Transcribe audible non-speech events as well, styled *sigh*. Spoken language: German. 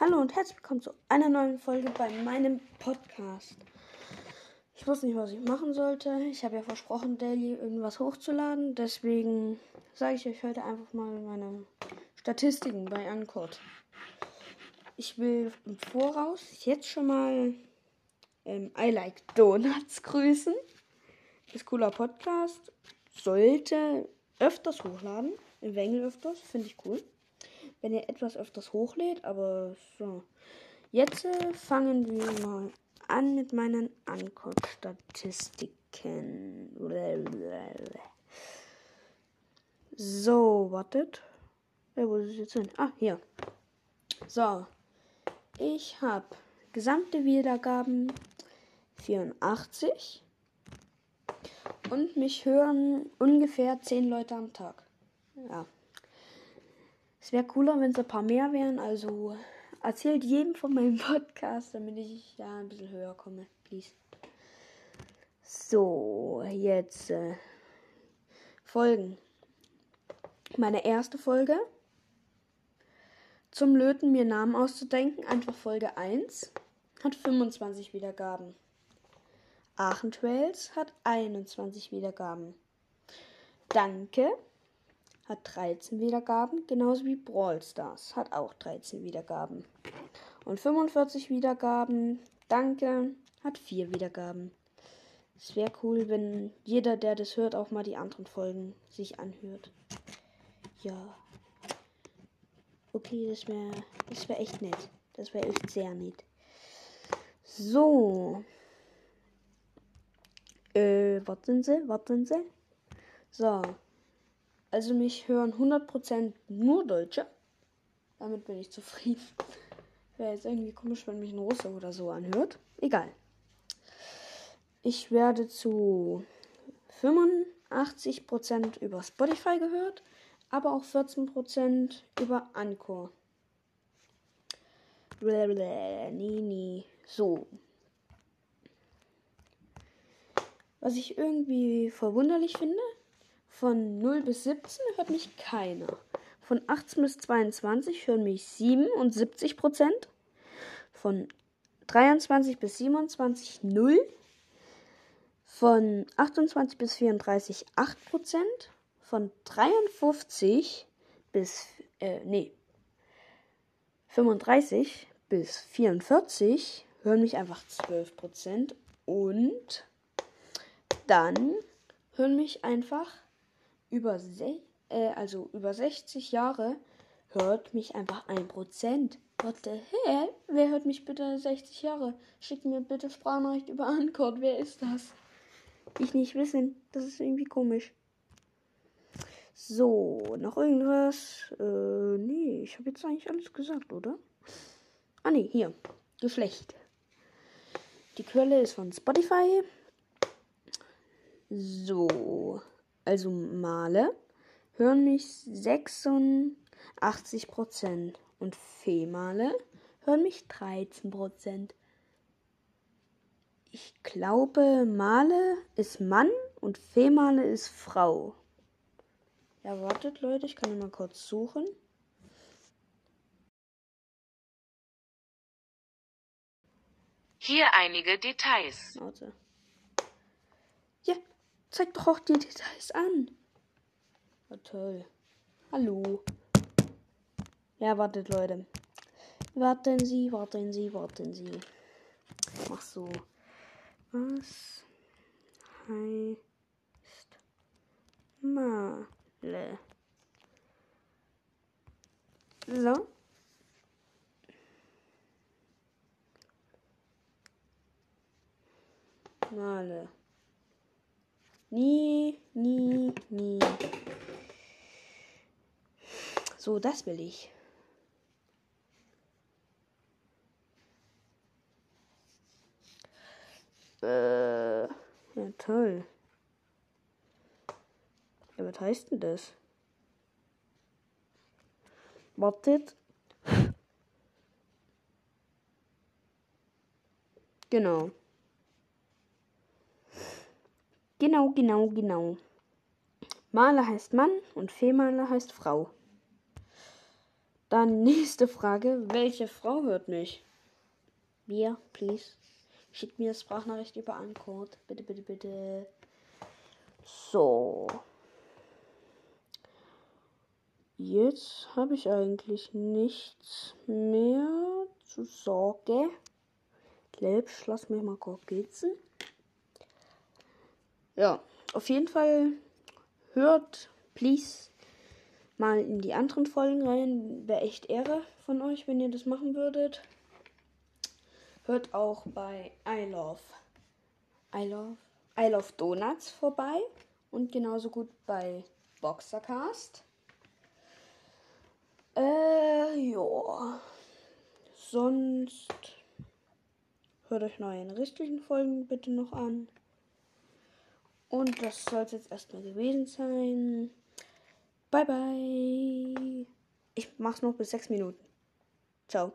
Hallo und herzlich willkommen zu einer neuen Folge bei meinem Podcast. Ich wusste nicht, was ich machen sollte. Ich habe ja versprochen, daily irgendwas hochzuladen. Deswegen sage ich euch heute einfach mal meine Statistiken bei Ancord. Ich will im Voraus jetzt schon mal ähm, I Like Donuts *laughs* grüßen. Ist cooler Podcast. Sollte öfters hochladen. Im Wengel öfters. Finde ich cool wenn ihr etwas öfters hochlädt, aber so. Jetzt äh, fangen wir mal an mit meinen Anguck-Statistiken. So, wartet. Ja, wo ist es jetzt hin? Ah, hier. So. Ich habe gesamte Wiedergaben 84. Und mich hören ungefähr 10 Leute am Tag. Ja. Wäre cooler, wenn es ein paar mehr wären. Also erzählt jedem von meinem *laughs* Podcast, damit ich ja ein bisschen höher komme. Please. So, jetzt äh, Folgen. Meine erste Folge. Zum Löten mir Namen auszudenken. Einfach Folge 1. Hat 25 Wiedergaben. Aachen Trails hat 21 Wiedergaben. Danke hat 13 Wiedergaben, genauso wie Brawl Stars hat auch 13 Wiedergaben. Und 45 Wiedergaben, danke, hat 4 Wiedergaben. Es wäre cool, wenn jeder, der das hört, auch mal die anderen Folgen sich anhört. Ja. Okay, das wäre das wär echt nett. Das wäre echt sehr nett. So. Äh, warten Sie, warten Sie. So. Also mich hören 100% nur Deutsche. Damit bin ich zufrieden. Wäre jetzt irgendwie komisch, wenn mich ein Russe oder so anhört. Egal. Ich werde zu 85% über Spotify gehört, aber auch 14% über Anchor. Nee, nee. So. Was ich irgendwie verwunderlich finde, von 0 bis 17 hört mich keiner. Von 18 bis 22 hören mich 77 Prozent. Von 23 bis 27 0. Von 28 bis 34 8 Prozent. Von 53 bis, äh, nee, 35 bis 44 hören mich einfach 12 Prozent. Und dann hören mich einfach über, äh, also über 60 Jahre hört mich einfach ein Prozent. What the hell? Wer hört mich bitte 60 Jahre? Schickt mir bitte Sprachnachricht über Ancord. Wer ist das? Ich nicht wissen. Das ist irgendwie komisch. So, noch irgendwas? Äh, nee, ich habe jetzt eigentlich alles gesagt, oder? Ah, nee, hier. Geschlecht. Die Quelle ist von Spotify. So also Male, hören mich 86% und Female hören mich 13%. Ich glaube, Male ist Mann und Female ist Frau. Ja, wartet Leute, ich kann mal kurz suchen. Hier einige Details. Warte. Zeig doch auch die Details an. Oh, toll. Hallo. Ja, wartet, Leute. Warten Sie, warten Sie, warten Sie. Mach so. Was heißt Male? So. Male. Nie, nie, nie. So, das will ich. Äh, ja, toll. Ja, was heißt denn das? Wartet. Genau. Genau, genau, genau. Maler heißt Mann und Fehmaler heißt Frau. Dann *laughs* nächste Frage. Welche Frau hört mich? Wir, please. Schickt mir Sprachnachricht über einen Code. Bitte, bitte, bitte. So. Jetzt habe ich eigentlich nichts mehr zu sagen. Selbst lass mich mal kurz gießen. Ja, auf jeden Fall hört, please, mal in die anderen Folgen rein. Wäre echt Ehre von euch, wenn ihr das machen würdet. Hört auch bei I Love, I Love, I Love Donuts vorbei. Und genauso gut bei Boxercast. Äh, ja. Sonst hört euch neue restlichen Folgen bitte noch an. Und das soll es jetzt erstmal gewesen sein. Bye bye. Ich mach's noch bis sechs Minuten. Ciao.